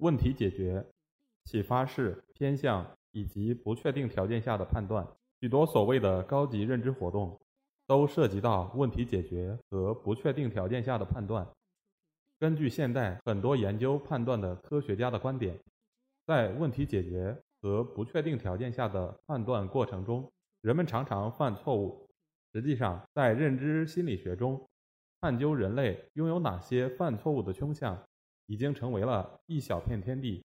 问题解决、启发式、偏向以及不确定条件下的判断，许多所谓的高级认知活动都涉及到问题解决和不确定条件下的判断。根据现代很多研究判断的科学家的观点，在问题解决和不确定条件下的判断过程中，人们常常犯错误。实际上，在认知心理学中，探究人类拥有哪些犯错误的倾向，已经成为了一小片天地。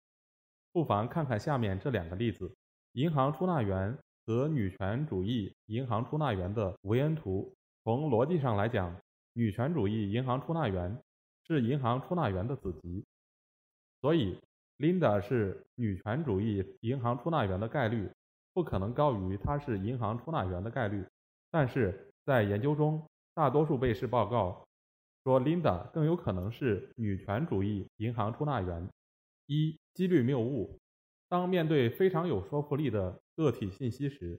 不妨看看下面这两个例子：银行出纳员和女权主义银行出纳员的维恩图。从逻辑上来讲，女权主义银行出纳员是银行出纳员的子集，所以 Linda 是女权主义银行出纳员的概率不可能高于她是银行出纳员的概率。但是在研究中，大多数被试报告说，Linda 更有可能是女权主义银行出纳员。一、几率谬误。当面对非常有说服力的个体信息时，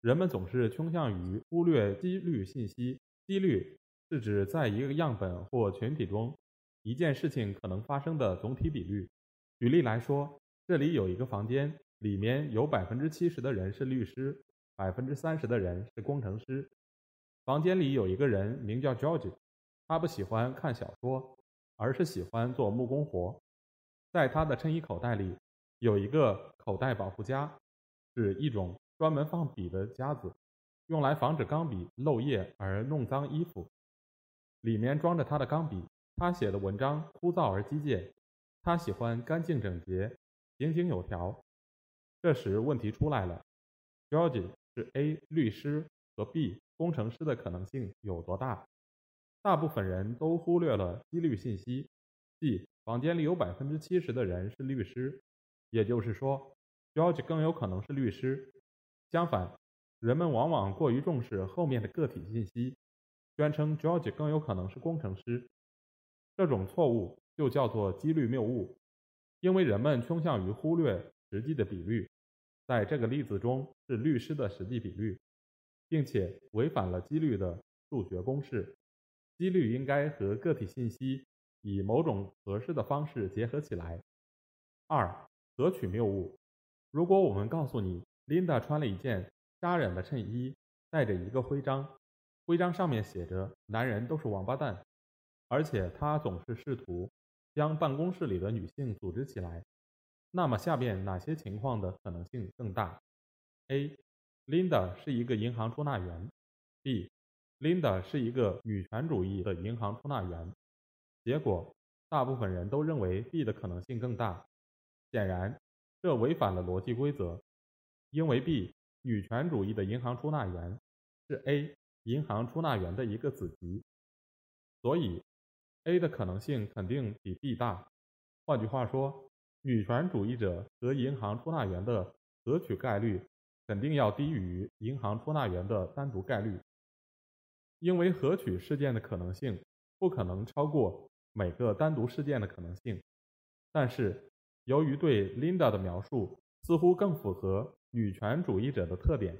人们总是倾向于忽略几率信息。几率是指在一个样本或群体中一件事情可能发生的总体比率。举例来说，这里有一个房间，里面有百分之七十的人是律师，百分之三十的人是工程师。房间里有一个人名叫 George，他不喜欢看小说，而是喜欢做木工活。在他的衬衣口袋里有一个口袋保护夹，是一种专门放笔的夹子，用来防止钢笔漏液而弄脏衣服。里面装着他的钢笔。他写的文章枯燥而机械，他喜欢干净整洁、井井有条。这时问题出来了：George 是 A 律师和 B。工程师的可能性有多大？大部分人都忽略了几率信息，即房间里有百分之七十的人是律师，也就是说，George 更有可能是律师。相反，人们往往过于重视后面的个体信息，宣称 George 更有可能是工程师。这种错误就叫做几率谬误，因为人们倾向于忽略实际的比率。在这个例子中，是律师的实际比率。并且违反了几率的数学公式。几率应该和个体信息以某种合适的方式结合起来。二、合取谬误。如果我们告诉你，Linda 穿了一件扎染的衬衣，带着一个徽章，徽章上面写着“男人都是王八蛋”，而且他总是试图将办公室里的女性组织起来，那么下面哪些情况的可能性更大？A Linda 是一个银行出纳员。B. Linda 是一个女权主义的银行出纳员。结果，大部分人都认为 B 的可能性更大。显然，这违反了逻辑规则，因为 B 女权主义的银行出纳员是 A 银行出纳员的一个子集，所以 A 的可能性肯定比 B 大。换句话说，女权主义者和银行出纳员的合取概率。肯定要低于银行出纳员的单独概率，因为合取事件的可能性不可能超过每个单独事件的可能性。但是，由于对 Linda 的描述似乎更符合女权主义者的特点，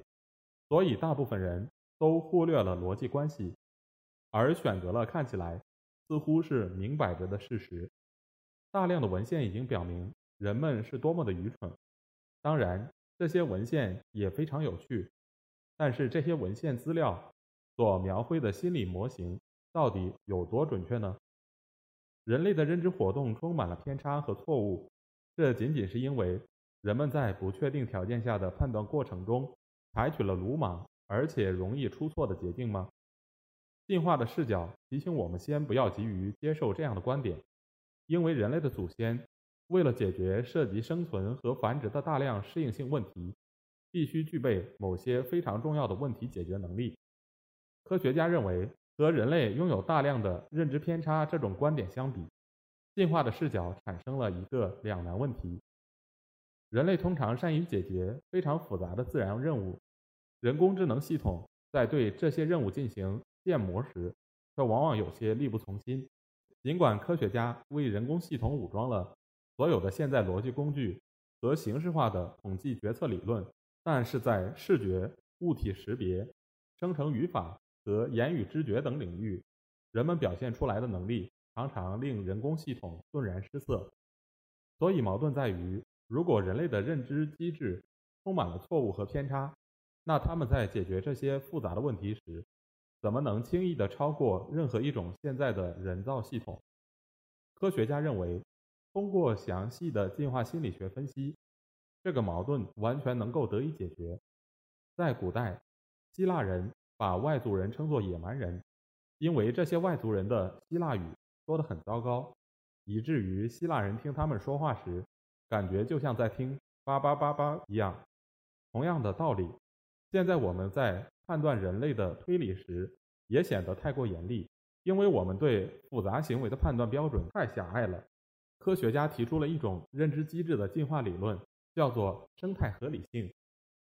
所以大部分人都忽略了逻辑关系，而选择了看起来似乎是明摆着的事实。大量的文献已经表明人们是多么的愚蠢。当然。这些文献也非常有趣，但是这些文献资料所描绘的心理模型到底有多准确呢？人类的认知活动充满了偏差和错误，这仅仅是因为人们在不确定条件下的判断过程中采取了鲁莽而且容易出错的捷径吗？进化的视角提醒我们，先不要急于接受这样的观点，因为人类的祖先。为了解决涉及生存和繁殖的大量适应性问题，必须具备某些非常重要的问题解决能力。科学家认为，和人类拥有大量的认知偏差这种观点相比，进化的视角产生了一个两难问题：人类通常善于解决非常复杂的自然任务，人工智能系统在对这些任务进行建模时，却往往有些力不从心。尽管科学家为人工系统武装了所有的现在逻辑工具和形式化的统计决策理论，但是在视觉、物体识别、生成语法和言语知觉等领域，人们表现出来的能力。常常令人工系统顿然失色，所以矛盾在于，如果人类的认知机制充满了错误和偏差，那他们在解决这些复杂的问题时，怎么能轻易地超过任何一种现在的人造系统？科学家认为，通过详细的进化心理学分析，这个矛盾完全能够得以解决。在古代，希腊人把外族人称作野蛮人，因为这些外族人的希腊语。说得很糟糕，以至于希腊人听他们说话时，感觉就像在听叭叭叭叭一样。同样的道理，现在我们在判断人类的推理时，也显得太过严厉，因为我们对复杂行为的判断标准太狭隘了。科学家提出了一种认知机制的进化理论，叫做生态合理性。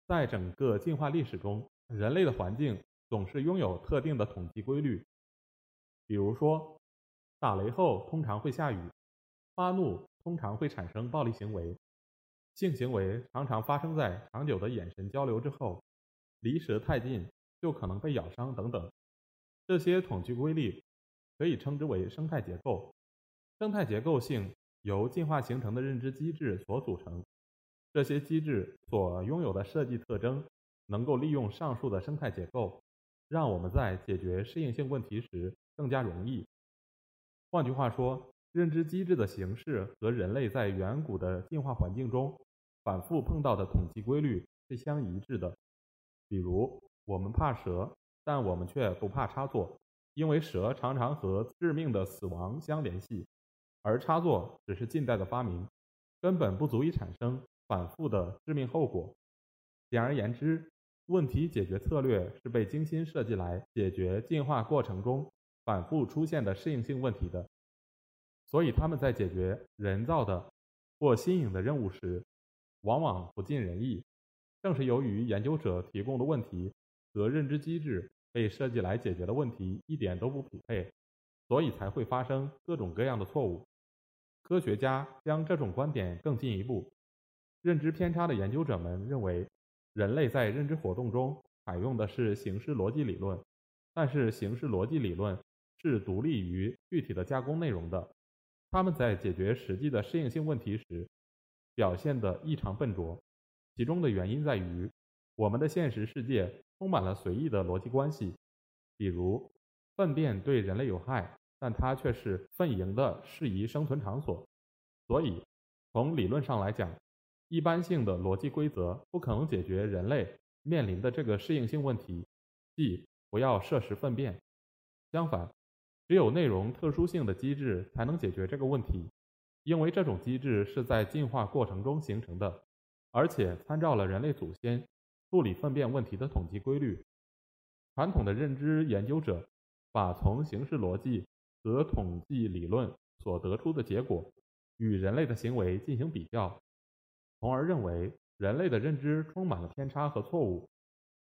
在整个进化历史中，人类的环境总是拥有特定的统计规律，比如说。打雷后通常会下雨，发怒通常会产生暴力行为，性行为常常发生在长久的眼神交流之后，离舌太近就可能被咬伤等等。这些统计规律可以称之为生态结构。生态结构性由进化形成的认知机制所组成，这些机制所拥有的设计特征能够利用上述的生态结构，让我们在解决适应性问题时更加容易。换句话说，认知机制的形式和人类在远古的进化环境中反复碰到的统计规律是相一致的。比如，我们怕蛇，但我们却不怕插座，因为蛇常常和致命的死亡相联系，而插座只是近代的发明，根本不足以产生反复的致命后果。简而言之，问题解决策略是被精心设计来解决进化过程中。反复出现的适应性问题的，所以他们在解决人造的或新颖的任务时，往往不尽人意。正是由于研究者提供的问题和认知机制被设计来解决的问题一点都不匹配，所以才会发生各种各样的错误。科学家将这种观点更进一步，认知偏差的研究者们认为，人类在认知活动中采用的是形式逻辑理论，但是形式逻辑理论。是独立于具体的加工内容的。他们在解决实际的适应性问题时，表现得异常笨拙。其中的原因在于，我们的现实世界充满了随意的逻辑关系。比如，粪便对人类有害，但它却是粪营的适宜生存场所。所以，从理论上来讲，一般性的逻辑规则不可能解决人类面临的这个适应性问题，即不要摄食粪便。相反，只有内容特殊性的机制才能解决这个问题，因为这种机制是在进化过程中形成的，而且参照了人类祖先处理粪便问题的统计规律。传统的认知研究者把从形式逻辑和统计理论所得出的结果与人类的行为进行比较，从而认为人类的认知充满了偏差和错误。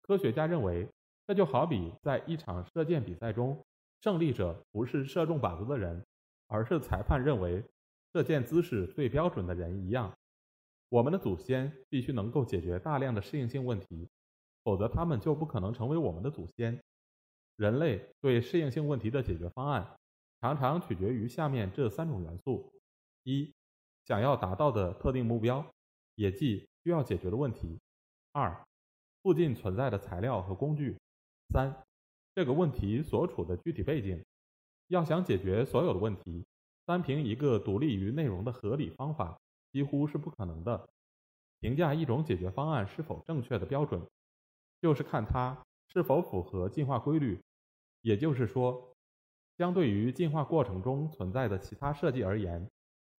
科学家认为，这就好比在一场射箭比赛中。胜利者不是射中靶子的人，而是裁判认为射箭姿势最标准的人一样。我们的祖先必须能够解决大量的适应性问题，否则他们就不可能成为我们的祖先。人类对适应性问题的解决方案常常取决于下面这三种元素：一、想要达到的特定目标，也即需要解决的问题；二、附近存在的材料和工具；三。这个问题所处的具体背景，要想解决所有的问题，单凭一个独立于内容的合理方法几乎是不可能的。评价一种解决方案是否正确的标准，就是看它是否符合进化规律。也就是说，相对于进化过程中存在的其他设计而言，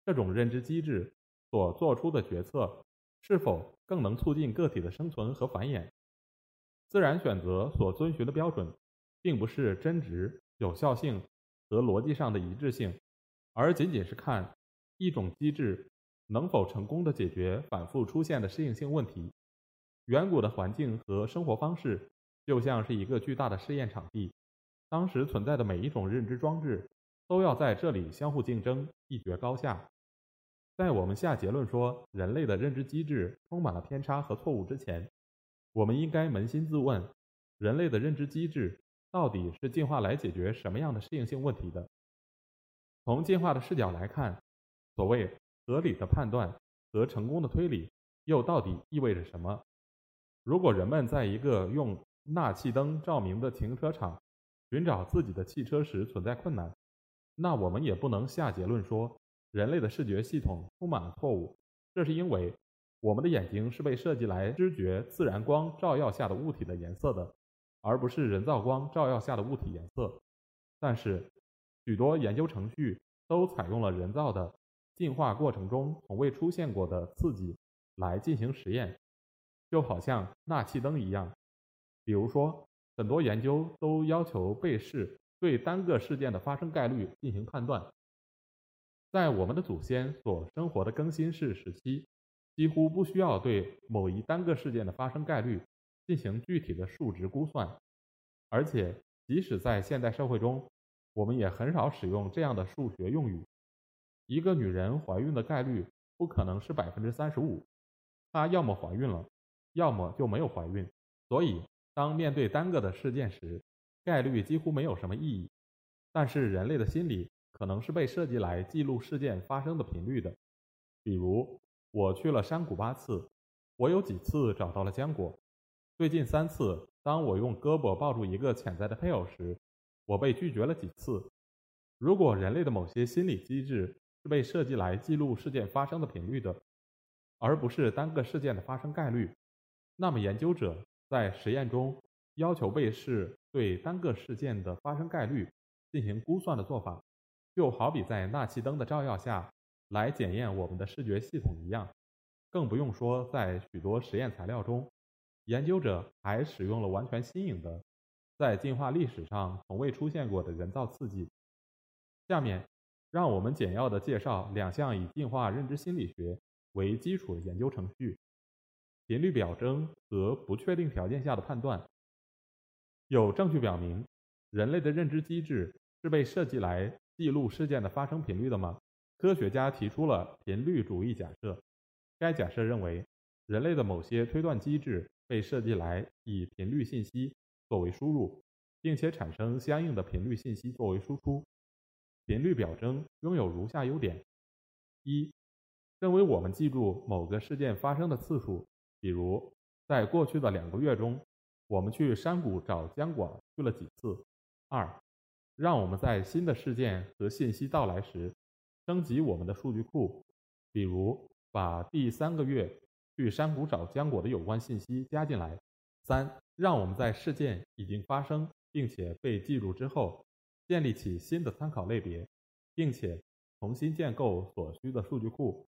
这种认知机制所做出的决策是否更能促进个体的生存和繁衍。自然选择所遵循的标准。并不是真值、有效性和逻辑上的一致性，而仅仅是看一种机制能否成功的解决反复出现的适应性问题。远古的环境和生活方式就像是一个巨大的试验场地，当时存在的每一种认知装置都要在这里相互竞争，一决高下。在我们下结论说人类的认知机制充满了偏差和错误之前，我们应该扪心自问：人类的认知机制到底是进化来解决什么样的适应性问题的？从进化的视角来看，所谓合理的判断和成功的推理又到底意味着什么？如果人们在一个用纳气灯照明的停车场寻找自己的汽车时存在困难，那我们也不能下结论说人类的视觉系统充满了错误。这是因为我们的眼睛是被设计来知觉自然光照耀下的物体的颜色的，而不是人造光照耀下的物体颜色。但是，许多研究程序都采用了人造的进化过程中从未出现过的刺激来进行实验。就好像纳气灯一样，比如说，很多研究都要求被试对单个事件的发生概率进行判断。在我们的祖先所生活的更新世时期，几乎不需要对某一单个事件的发生概率进行具体的数值估算，而且即使在现代社会中，我们也很少使用这样的数学用语。一个女人怀孕的概率不可能是百分之三十五，她要么怀孕了。要么就没有怀孕，所以当面对单个的事件时，概率几乎没有什么意义。但是人类的心理可能是被设计来记录事件发生的频率的。比如，我去了山谷八次，我有几次找到了浆果。最近三次，当我用胳膊抱住一个潜在的配偶时，我被拒绝了几次。如果人类的某些心理机制是被设计来记录事件发生的频率的，而不是单个事件的发生概率。那么，研究者在实验中要求被试对单个事件的发生概率进行估算的做法，就好比在纳气灯的照耀下来检验我们的视觉系统一样。更不用说，在许多实验材料中，研究者还使用了完全新颖的、在进化历史上从未出现过的人造刺激。下面，让我们简要的介绍两项以进化认知心理学为基础的研究程序。频率表征和不确定条件下的判断。有证据表明，人类的认知机制是被设计来记录事件的发生频率的吗？科学家提出了频率主义假设。该假设认为，人类的某些推断机制被设计来以频率信息作为输入，并且产生相应的频率信息作为输出。频率表征拥有如下优点：一、认为我们记住某个事件发生的次数。比如，在过去的两个月中，我们去山谷找浆果去了几次？二，让我们在新的事件和信息到来时，升级我们的数据库，比如把第三个月去山谷找浆果的有关信息加进来。三，让我们在事件已经发生并且被记住之后，建立起新的参考类别，并且重新建构所需的数据库，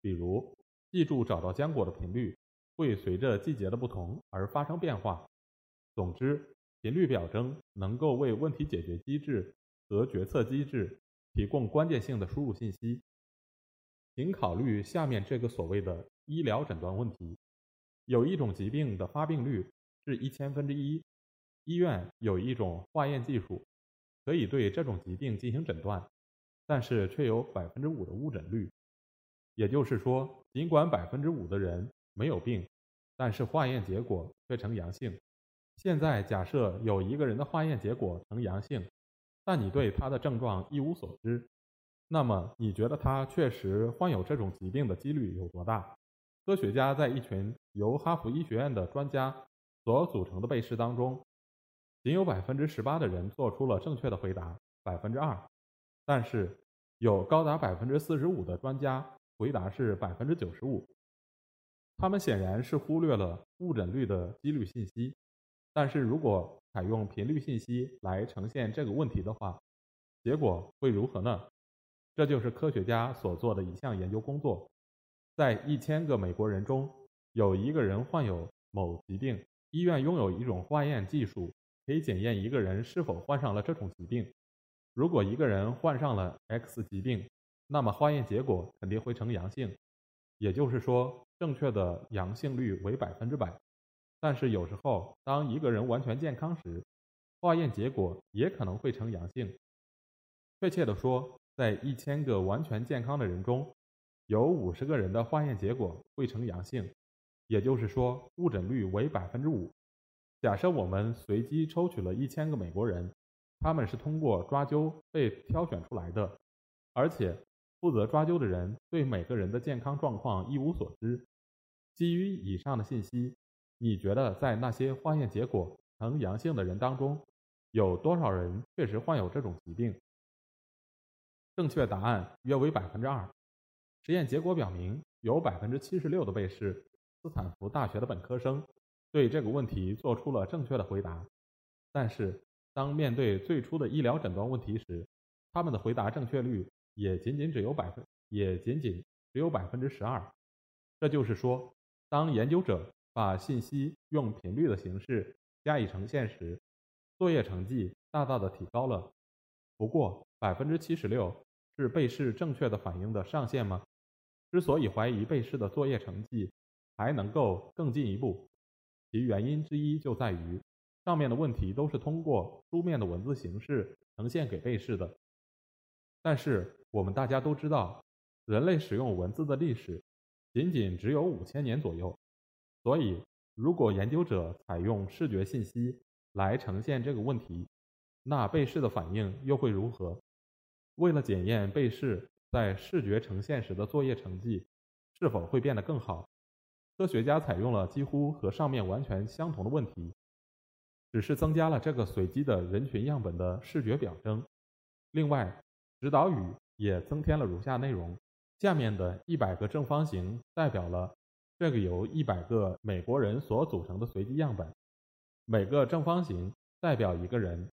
比如记住找到浆果的频率。会随着季节的不同而发生变化。总之，频率表征能够为问题解决机制和决策机制提供关键性的输入信息。请考虑下面这个所谓的医疗诊断问题：有一种疾病的发病率是一千分之一，医院有一种化验技术可以对这种疾病进行诊断，但是却有百分之五的误诊率。也就是说，尽管百分之五的人。没有病，但是化验结果却呈阳性。现在假设有一个人的化验结果呈阳性，但你对他的症状一无所知，那么你觉得他确实患有这种疾病的几率有多大？科学家在一群由哈佛医学院的专家所组成的被试当中，仅有百分之十八的人做出了正确的回答，百分之二，但是有高达百分之四十五的专家回答是百分之九十五。他们显然是忽略了误诊率的几率信息，但是如果采用频率信息来呈现这个问题的话，结果会如何呢？这就是科学家所做的一项研究工作。在一千个美国人中，有一个人患有某疾病，医院拥有一种化验技术，可以检验一个人是否患上了这种疾病。如果一个人患上了 X 疾病，那么化验结果肯定会呈阳性，也就是说，正确的阳性率为百分之百。但是有时候，当一个人完全健康时，化验结果也可能会呈阳性。确切地说，在一千个完全健康的人中，有五十个人的化验结果会呈阳性，也就是说，误诊率为百分之五。假设我们随机抽取了一千个美国人，他们是通过抓阄被挑选出来的，而且负责抓阄的人对每个人的健康状况一无所知。基于以上的信息，你觉得在那些化验结果呈阳性的人当中，有多少人确实患有这种疾病？正确答案约为百分之二。实验结果表明，有百分之七十六的被试斯坦福大学的本科生对这个问题做出了正确的回答。但是，当面对最初的医疗诊断问题时，他们的回答正确率也仅仅只有百分，也仅仅只有百分之十二。这就是说，当研究者把信息用频率的形式加以呈现时，作业成绩大大的提高了。不过，百分之七十六是被试正确的反应的上限吗？之所以怀疑被试的作业成绩还能够更进一步，其原因之一就在于上面的问题都是通过书面的文字形式呈现给被试的。但是我们大家都知道，人类使用文字的历史仅仅只有五千年左右，所以如果研究者采用视觉信息来呈现这个问题，那被试的反应又会如何？为了检验被试。在视觉呈现时的作业成绩是否会变得更好？科学家采用了几乎和上面完全相同的问题，只是增加了这个随机的人群样本的视觉表征。另外，指导语也增添了如下内容：下面的一百个正方形代表了这个由一百个美国人所组成的随机样本，每个正方形代表一个人。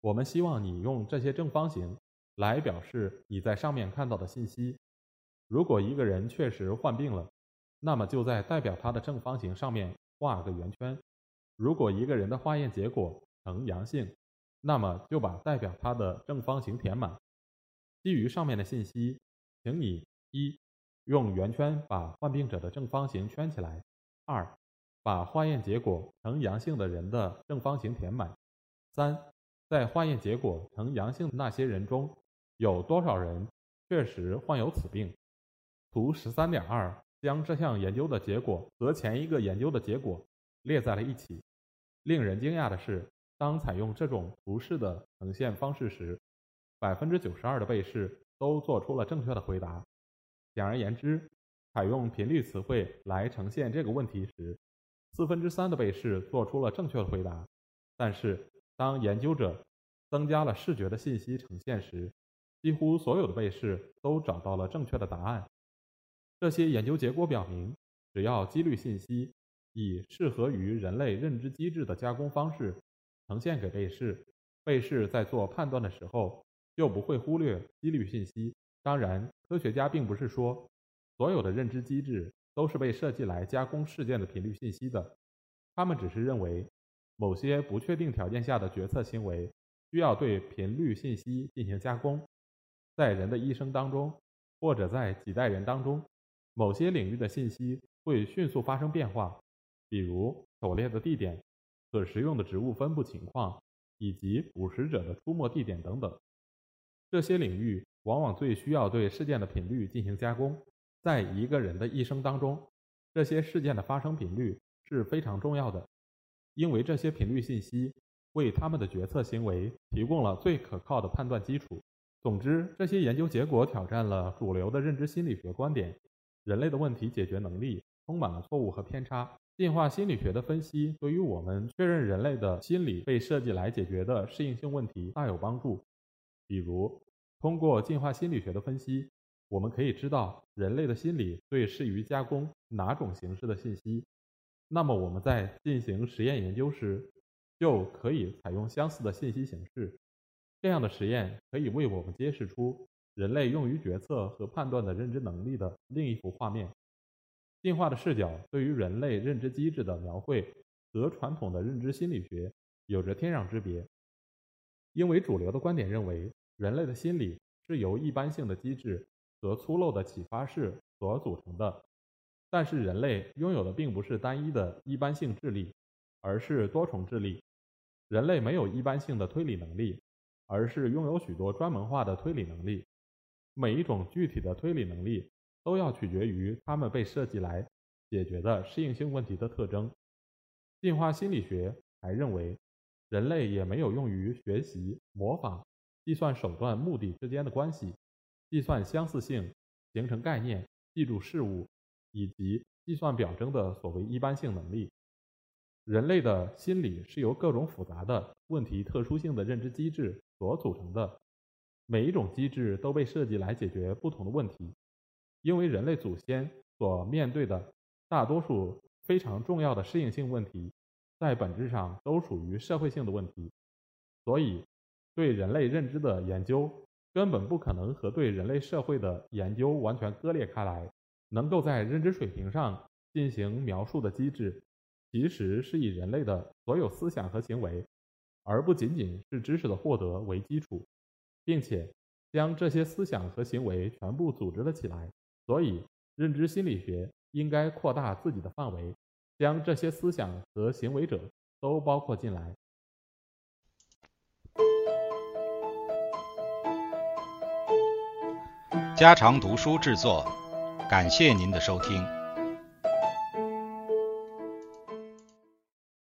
我们希望你用这些正方形。来表示你在上面看到的信息。如果一个人确实患病了，那么就在代表他的正方形上面画个圆圈。如果一个人的化验结果呈阳性，那么就把代表他的正方形填满。基于上面的信息，请你一用圆圈把患病者的正方形圈起来；二把化验结果呈阳性的人的正方形填满；三在化验结果呈阳性的那些人中。有多少人确实患有此病？图十三点二将这项研究的结果和前一个研究的结果列在了一起。令人惊讶的是，当采用这种图示的呈现方式时，百分之九十二的被试都做出了正确的回答。简而言之，采用频率词汇来呈现这个问题时，四分之三的被试做出了正确的回答。但是，当研究者增加了视觉的信息呈现时，几乎所有的被试都找到了正确的答案。这些研究结果表明，只要几率信息以适合于人类认知机制的加工方式呈现给被试，被试在做判断的时候就不会忽略几率信息。当然，科学家并不是说所有的认知机制都是被设计来加工事件的频率信息的，他们只是认为某些不确定条件下的决策行为需要对频率信息进行加工。在人的一生当中，或者在几代人当中，某些领域的信息会迅速发生变化，比如狩猎的地点、可食用的植物分布情况以及捕食者的出没地点等等。这些领域往往最需要对事件的频率进行加工。在一个人的一生当中，这些事件的发生频率是非常重要的，因为这些频率信息为他们的决策行为提供了最可靠的判断基础。总之，这些研究结果挑战了主流的认知心理学观点。人类的问题解决能力充满了错误和偏差。进化心理学的分析对于我们确认人类的心理被设计来解决的适应性问题大有帮助。比如，通过进化心理学的分析，我们可以知道人类的心理最适于加工哪种形式的信息。那么，我们在进行实验研究时，就可以采用相似的信息形式。这样的实验可以为我们揭示出人类用于决策和判断的认知能力的另一幅画面。进化的视角对于人类认知机制的描绘和传统的认知心理学有着天壤之别，因为主流的观点认为人类的心理是由一般性的机制和粗陋的启发式所组成的。但是，人类拥有的并不是单一的一般性智力，而是多重智力。人类没有一般性的推理能力，而是拥有许多专门化的推理能力。每一种具体的推理能力都要取决于它们被设计来解决的适应性问题的特征。进化心理学还认为，人类也没有用于学习、模仿、计算手段、目的之间的关系、计算相似性、形成概念、记住事物。以及计算表征的所谓一般性能力。人类的心理是由各种复杂的问题特殊性的认知机制所组成的，每一种机制都被设计来解决不同的问题。因为人类祖先所面对的大多数非常重要的适应性问题，在本质上都属于社会性的问题，所以对人类认知的研究根本不可能和对人类社会的研究完全割裂开来。能够在认知水平上进行描述的机制，其实是以人类的所有思想和行为，而不仅仅是知识的获得为基础，并且将这些思想和行为全部组织了起来。所以，认知心理学应该扩大自己的范围，将这些思想和行为者都包括进来。家常读书制作。感谢您的收听。